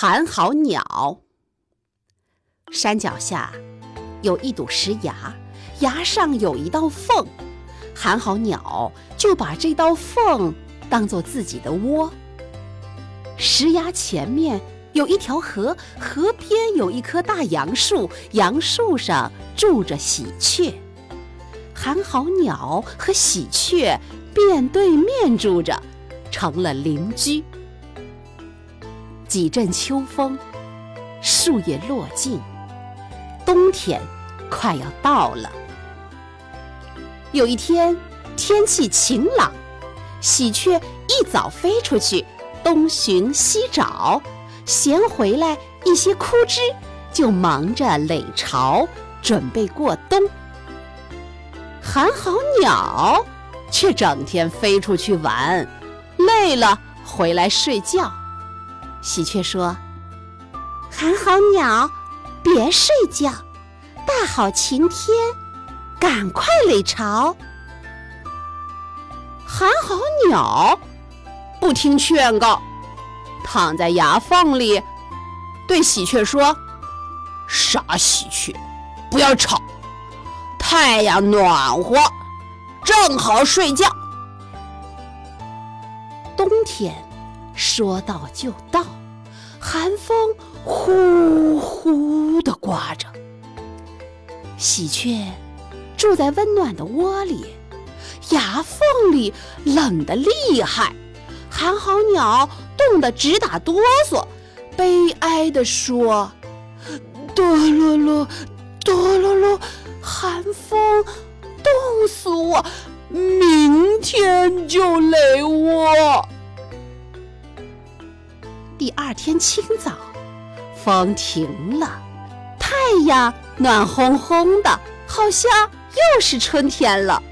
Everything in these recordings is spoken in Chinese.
寒号鸟。山脚下有一堵石崖，崖上有一道缝，寒号鸟就把这道缝当做自己的窝。石崖前面有一条河，河边有一棵大杨树，杨树上住着喜鹊。寒号鸟和喜鹊面对面住着，成了邻居。几阵秋风，树叶落尽，冬天快要到了。有一天，天气晴朗，喜鹊一早飞出去。东寻西找，衔回来一些枯枝，就忙着垒巢，准备过冬。寒号鸟却整天飞出去玩，累了回来睡觉。喜鹊说：“寒号鸟，别睡觉，大好晴天，赶快垒巢。”寒号鸟。不听劝告，躺在牙缝里，对喜鹊说：“傻喜鹊，不要吵，太阳暖和，正好睡觉。”冬天说到就到，寒风呼呼地刮着。喜鹊住在温暖的窝里，牙缝里冷得厉害。寒号鸟冻得直打哆嗦，悲哀地说：“哆啰啰，哆啰啰，寒风冻死我，明天就垒窝。”第二天清早，风停了，太阳暖烘烘的，好像又是春天了。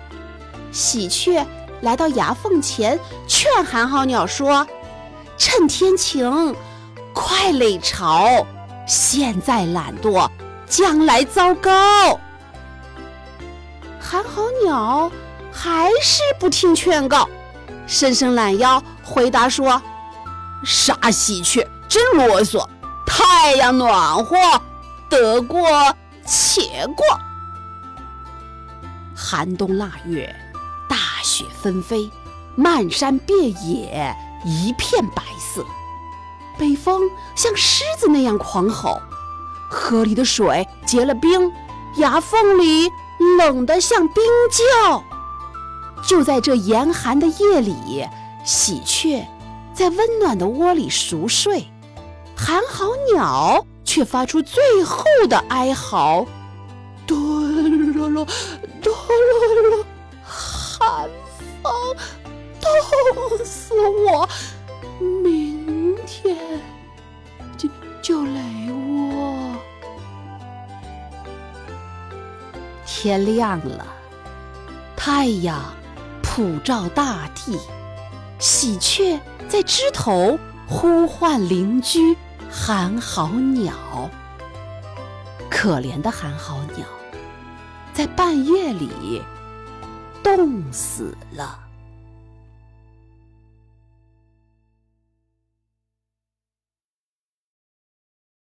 喜鹊。来到崖缝前，劝寒号鸟说：“趁天晴，快垒巢。现在懒惰，将来糟糕。”寒号鸟还是不听劝告，伸伸懒腰，回答说：“傻喜鹊，真啰嗦！太阳暖和，得过且过。寒冬腊月。”大雪纷飞，漫山遍野一片白色。北风像狮子那样狂吼，河里的水结了冰，崖缝里冷得像冰窖。就在这严寒的夜里，喜鹊在温暖的窝里熟睡，寒号鸟却发出最后的哀嚎：哆啰啰，哆啰啰。寒风冻死我，明天就就垒窝。天亮了，太阳普照大地，喜鹊在枝头呼唤邻居寒号鸟。可怜的寒号鸟，在半夜里。冻死了。